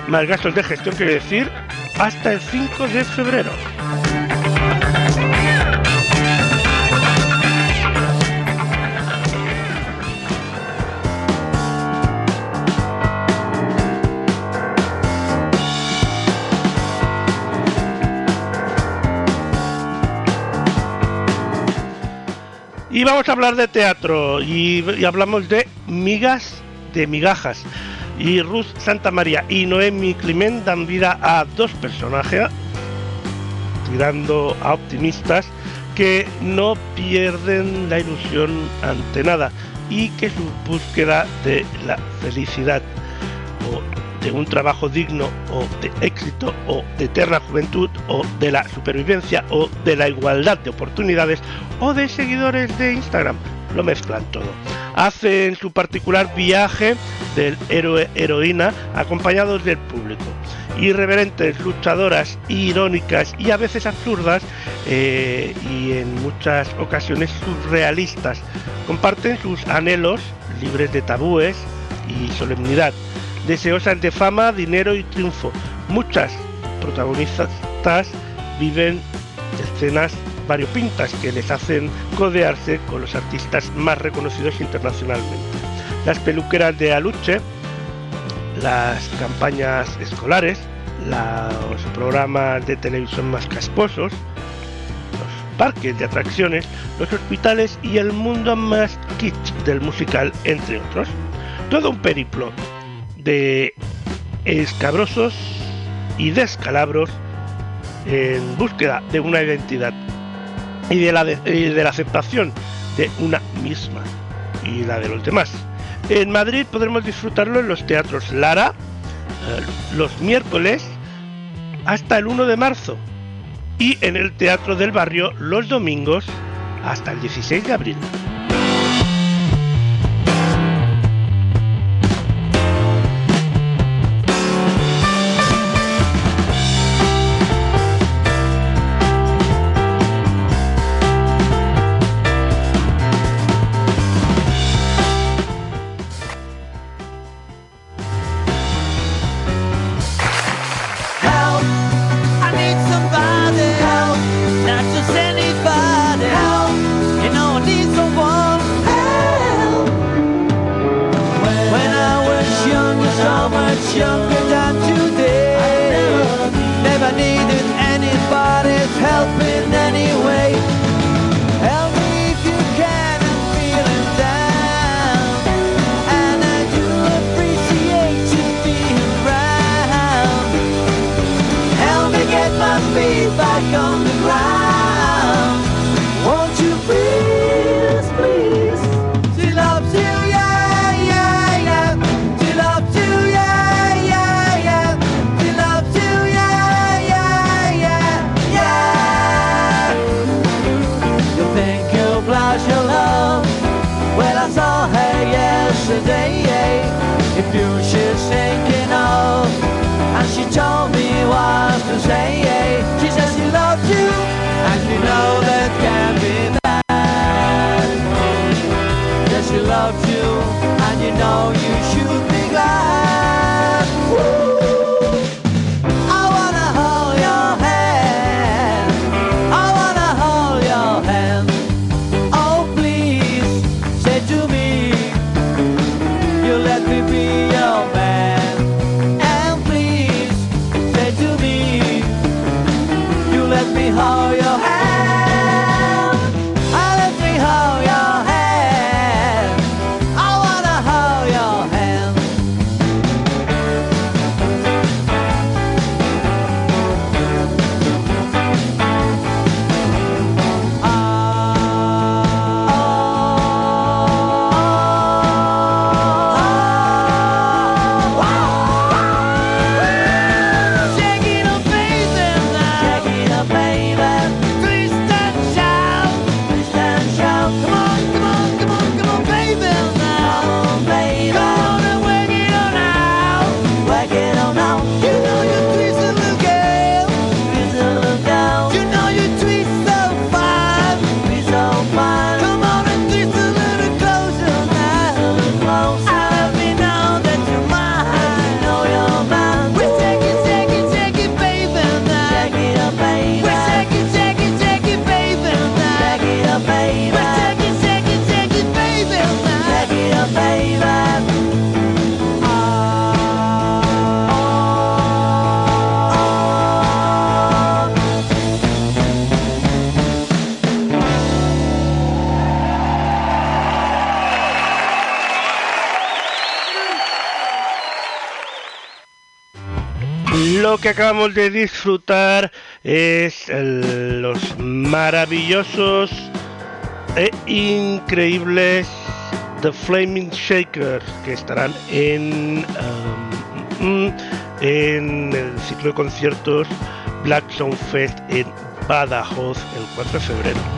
más gastos de gestión, quiere decir, hasta el 5 de febrero. Y vamos a hablar de teatro y, hablamos de migas de migajas. Y Ruth Santa María y Noemi Climent dan vida a dos personajes, tirando a optimistas, que no pierden la ilusión ante nada y que su búsqueda de la felicidad de un trabajo digno o de éxito o de eterna juventud o de la supervivencia o de la igualdad de oportunidades o de seguidores de Instagram. Lo mezclan todo. Hacen su particular viaje del héroe heroína acompañados del público. Irreverentes, luchadoras, irónicas y a veces absurdas eh, y en muchas ocasiones surrealistas. Comparten sus anhelos libres de tabúes y solemnidad deseosas de fama, dinero y triunfo. Muchas protagonistas viven escenas variopintas que les hacen codearse con los artistas más reconocidos internacionalmente. Las peluqueras de Aluche, las campañas escolares, los programas de televisión más casposos, los parques de atracciones, los hospitales y el mundo más kitsch del musical, entre otros. Todo un periplo de escabrosos y descalabros en búsqueda de una identidad y de la, de, la aceptación de una misma y la de los demás. En Madrid podremos disfrutarlo en los teatros Lara eh, los miércoles hasta el 1 de marzo y en el Teatro del Barrio los domingos hasta el 16 de abril. Que acabamos de disfrutar es los maravillosos e increíbles The Flaming Shakers que estarán en, um, mm, en el ciclo de conciertos Black Sound Fest en Badajoz el 4 de febrero.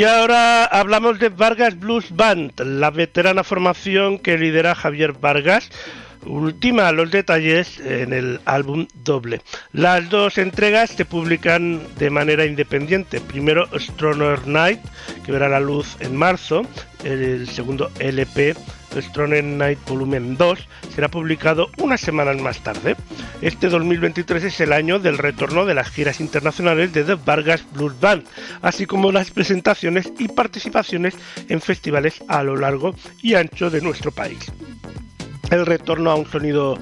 Y ahora hablamos de Vargas Blues Band, la veterana formación que lidera Javier Vargas. Ultima los detalles en el álbum doble. Las dos entregas se publican de manera independiente. Primero Stronger Night, que verá la luz en marzo. El segundo LP, Stronger Night Volumen 2, será publicado unas semanas más tarde. Este 2023 es el año del retorno de las giras internacionales de The Vargas Blues Band, así como las presentaciones y participaciones en festivales a lo largo y ancho de nuestro país. El retorno a un sonido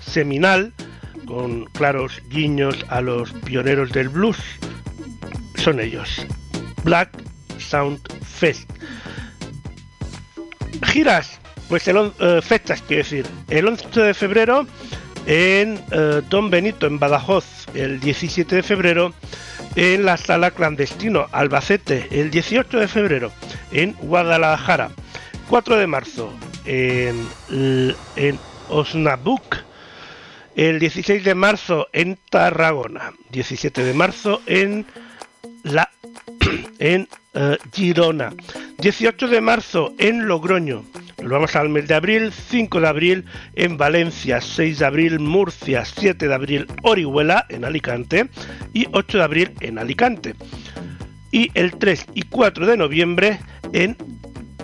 seminal, con claros guiños a los pioneros del blues, son ellos. Black Sound Fest. Giras, pues el eh, fechas, quiero decir, el 11 de febrero en eh, Don Benito, en Badajoz, el 17 de febrero en la Sala Clandestino, Albacete, el 18 de febrero en Guadalajara, 4 de marzo en, en el 16 de marzo en Tarragona, 17 de marzo en la *clears throat* en eh, Girona, 18 de marzo en Logroño. Nos vamos al mes de abril, 5 de abril en Valencia, 6 de abril Murcia, 7 de abril Orihuela en Alicante y 8 de abril en Alicante. Y el 3 y 4 de noviembre en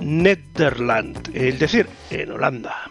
Nederland, es decir, en Holanda.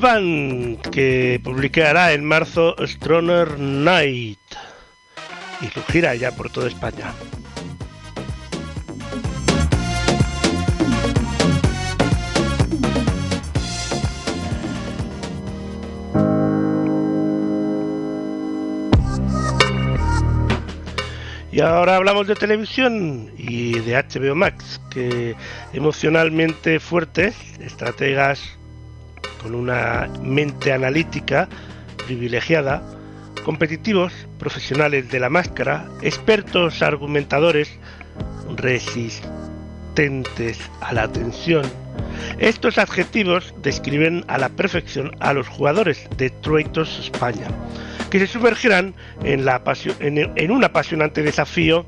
Band, que publicará en marzo Stronger Night y su gira ya por toda España. Y ahora hablamos de televisión y de HBO Max, que emocionalmente fuertes, estrategas con una mente analítica privilegiada, competitivos, profesionales de la máscara, expertos argumentadores, resistentes a la tensión. Estos adjetivos describen a la perfección a los jugadores de Troitos España, que se sumergirán en, en un apasionante desafío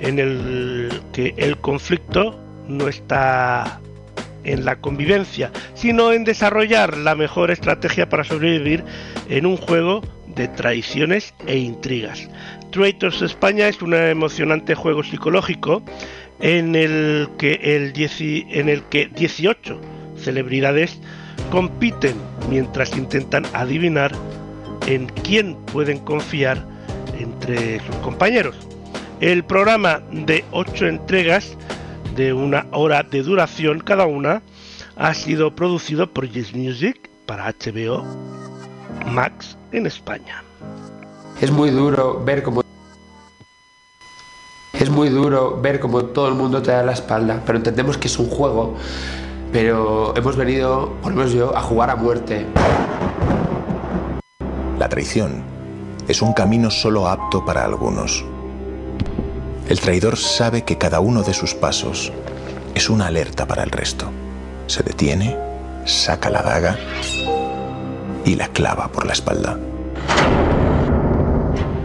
en el que el conflicto no está en la convivencia, sino en desarrollar la mejor estrategia para sobrevivir en un juego de traiciones e intrigas. Traitors España es un emocionante juego psicológico en el que el 10 en el que 18 celebridades compiten mientras intentan adivinar en quién pueden confiar entre sus compañeros. El programa de 8 entregas de una hora de duración cada una ha sido producido por Yes Music para HBO Max en España. Es muy duro ver cómo es muy duro ver cómo todo el mundo te da la espalda, pero entendemos que es un juego, pero hemos venido, por lo menos yo, a jugar a muerte. La traición es un camino solo apto para algunos. El traidor sabe que cada uno de sus pasos es una alerta para el resto. Se detiene, saca la daga y la clava por la espalda.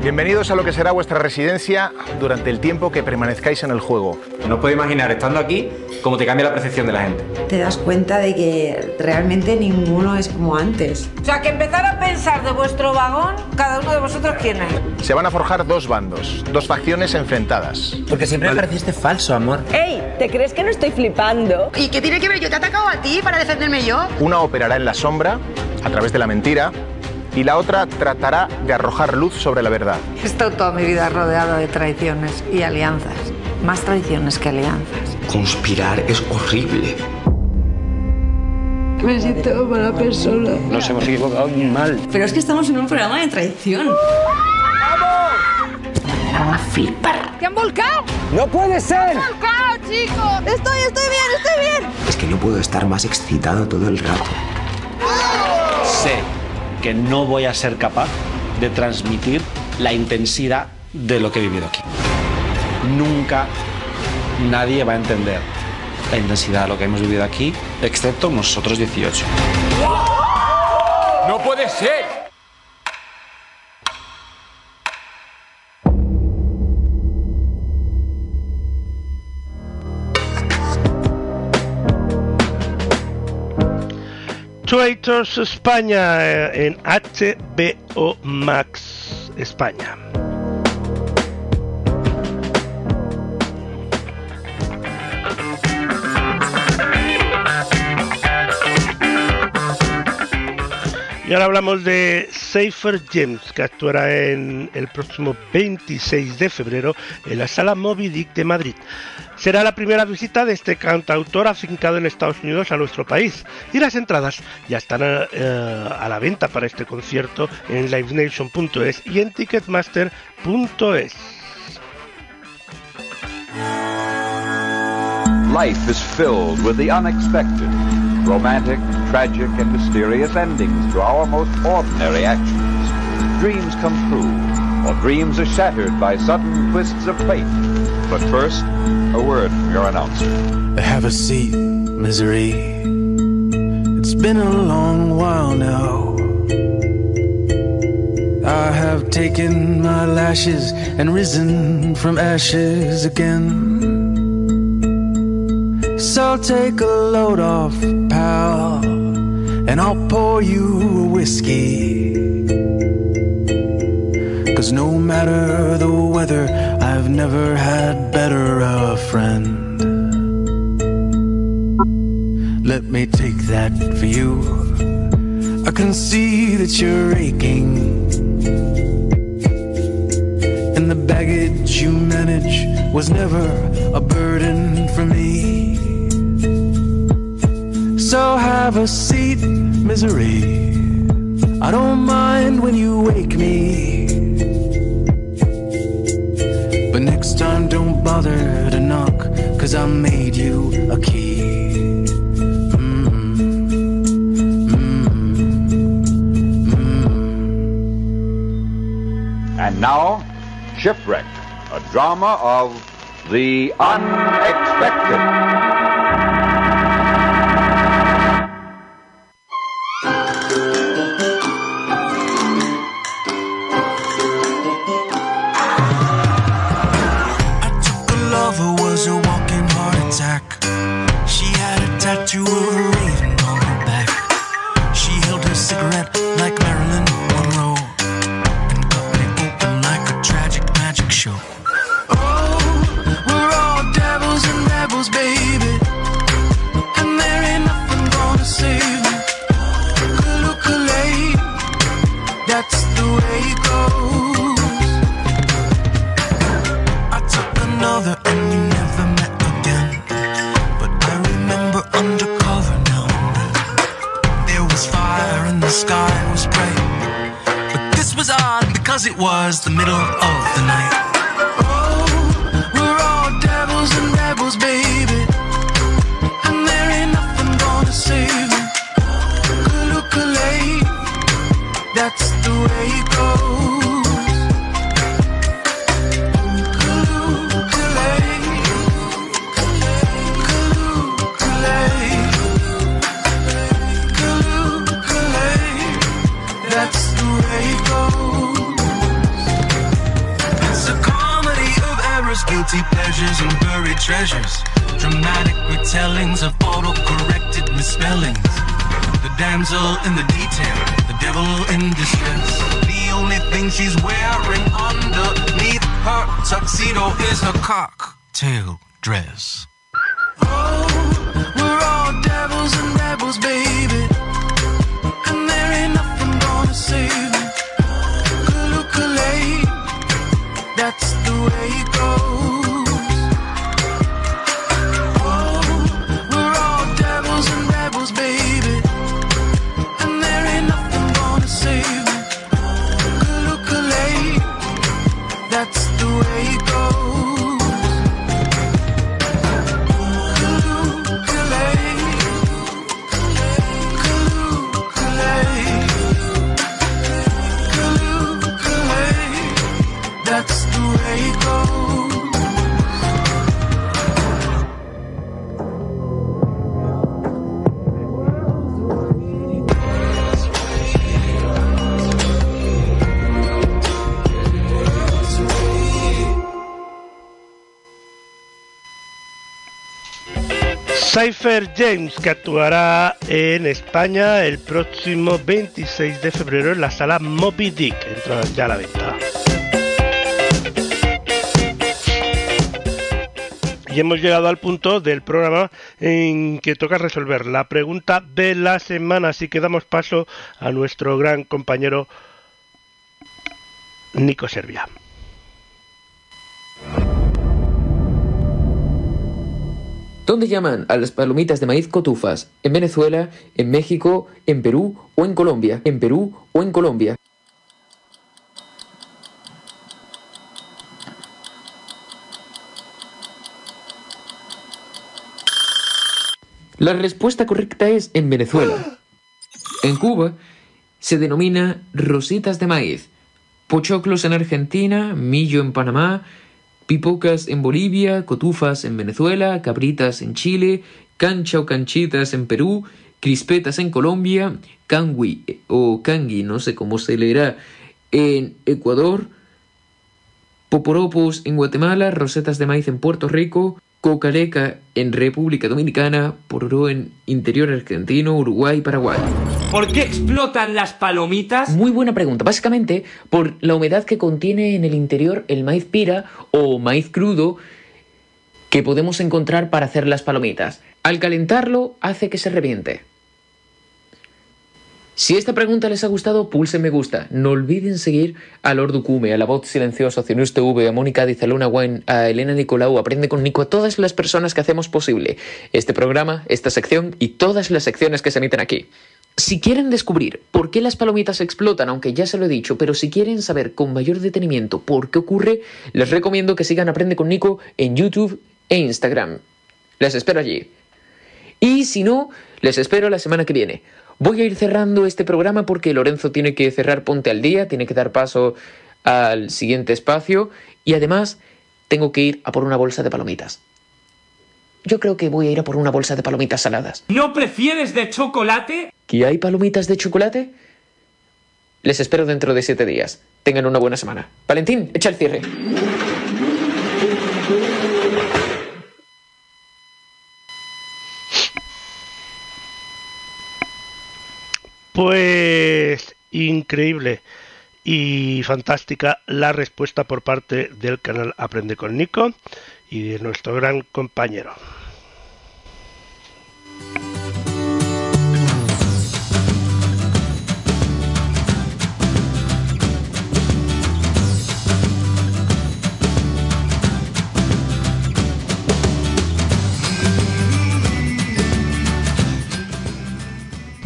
Bienvenidos a lo que será vuestra residencia durante el tiempo que permanezcáis en el juego. No puedo imaginar, estando aquí, cómo te cambia la percepción de la gente. Te das cuenta de que realmente ninguno es como antes. O sea, que empezar a pensar de vuestro vagón, cada uno de vosotros quién es. Se van a forjar dos bandos, dos facciones enfrentadas. Porque siempre me pareciste falso, amor. ¡Ey! ¿Te crees que no estoy flipando? ¿Y qué tiene que ver? ¿Yo te he atacado a ti para defenderme yo? Una operará en la sombra, a través de la mentira, y la otra tratará de arrojar luz sobre la verdad. He estado toda mi vida rodeado de traiciones y alianzas. Más traiciones que alianzas. Conspirar es horrible. Me siento mala persona. Nos hemos equivocado mal. Pero es que estamos en un programa de traición. Van a flipar. ¡Te han volcado! ¡No puede ser! volcado, chicos! Estoy, estoy bien, estoy bien. Es que no puedo estar más excitado todo el rato. Sé que no voy a ser capaz de transmitir la intensidad de lo que he vivido aquí. Nunca nadie va a entender la intensidad de lo que hemos vivido aquí, excepto nosotros 18. ¡No puede ser! Traitors España eh, en HBO Max España. Y ahora hablamos de Safer James, que actuará en el próximo 26 de febrero en la sala Moby Dick de Madrid. Será la primera visita de este cantautor afincado en Estados Unidos a nuestro país y las entradas ya están eh, a la venta para este concierto en livenation.es y en ticketmaster.es. Life is filled with the unexpected, romantic, tragic, and mysterious endings to our most ordinary actions. Dreams come true, or dreams are shattered by sudden twists of fate. But first, a word from your announcer. Have a seat, misery. It's been a long while now. I have taken my lashes and risen from ashes again. So take a load off, pal, and I'll pour you a whiskey. Cause no matter the weather, I've never had better a friend. Let me take that for you. I can see that you're aching. And the baggage you manage was never a burden for me. Have a seat, misery. I don't mind when you wake me. But next time, don't bother to knock, cause I made you a key. And now, Shipwreck, a drama of the unexpected. Cypher James, que actuará en España el próximo 26 de febrero en la sala Moby Dick. Entra ya a la venta. Y hemos llegado al punto del programa en que toca resolver la pregunta de la semana. Así que damos paso a nuestro gran compañero Nico Servia. ¿Dónde llaman a las palomitas de maíz cotufas? ¿En Venezuela, en México, en Perú o en Colombia? ¿En Perú o en Colombia? La respuesta correcta es en Venezuela. En Cuba se denomina rositas de maíz, pochoclos en Argentina, millo en Panamá, pipocas en Bolivia, cotufas en Venezuela, cabritas en Chile, cancha o canchitas en Perú, crispetas en Colombia, cangui o cangui, no sé cómo se leerá, en Ecuador, poporopos en Guatemala, rosetas de maíz en Puerto Rico, cocareca en República Dominicana, pororó en interior argentino, Uruguay y Paraguay. ¿Por qué explotan las palomitas? Muy buena pregunta. Básicamente por la humedad que contiene en el interior el maíz pira o maíz crudo que podemos encontrar para hacer las palomitas. Al calentarlo hace que se reviente. Si esta pregunta les ha gustado, pulsen me gusta. No olviden seguir a Lord Ducume, a La Voz Silenciosa, a Cionus TV, a Mónica Diz, a Luna a Elena Nicolau, Aprende con Nico, a todas las personas que hacemos posible este programa, esta sección y todas las secciones que se emiten aquí. Si quieren descubrir por qué las palomitas explotan, aunque ya se lo he dicho, pero si quieren saber con mayor detenimiento por qué ocurre, les recomiendo que sigan Aprende con Nico en YouTube e Instagram. Les espero allí. Y si no, les espero la semana que viene. Voy a ir cerrando este programa porque Lorenzo tiene que cerrar Ponte al Día, tiene que dar paso al siguiente espacio y además tengo que ir a por una bolsa de palomitas. Yo creo que voy a ir a por una bolsa de palomitas saladas. ¿No prefieres de chocolate? ¿Que hay palomitas de chocolate? Les espero dentro de siete días. Tengan una buena semana. Valentín, echa el cierre. Pues increíble y fantástica la respuesta por parte del canal Aprende con Nico y de nuestro gran compañero.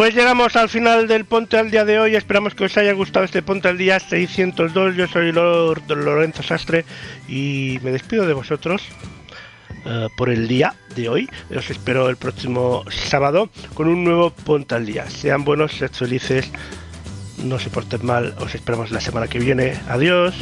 Pues llegamos al final del Ponte al Día de hoy. Esperamos que os haya gustado este Ponte al Día 602. Yo soy Lord Lorenzo Sastre y me despido de vosotros eh, por el día de hoy. Os espero el próximo sábado con un nuevo Ponte al Día. Sean buenos, sed felices, no se porten mal. Os esperamos la semana que viene. Adiós.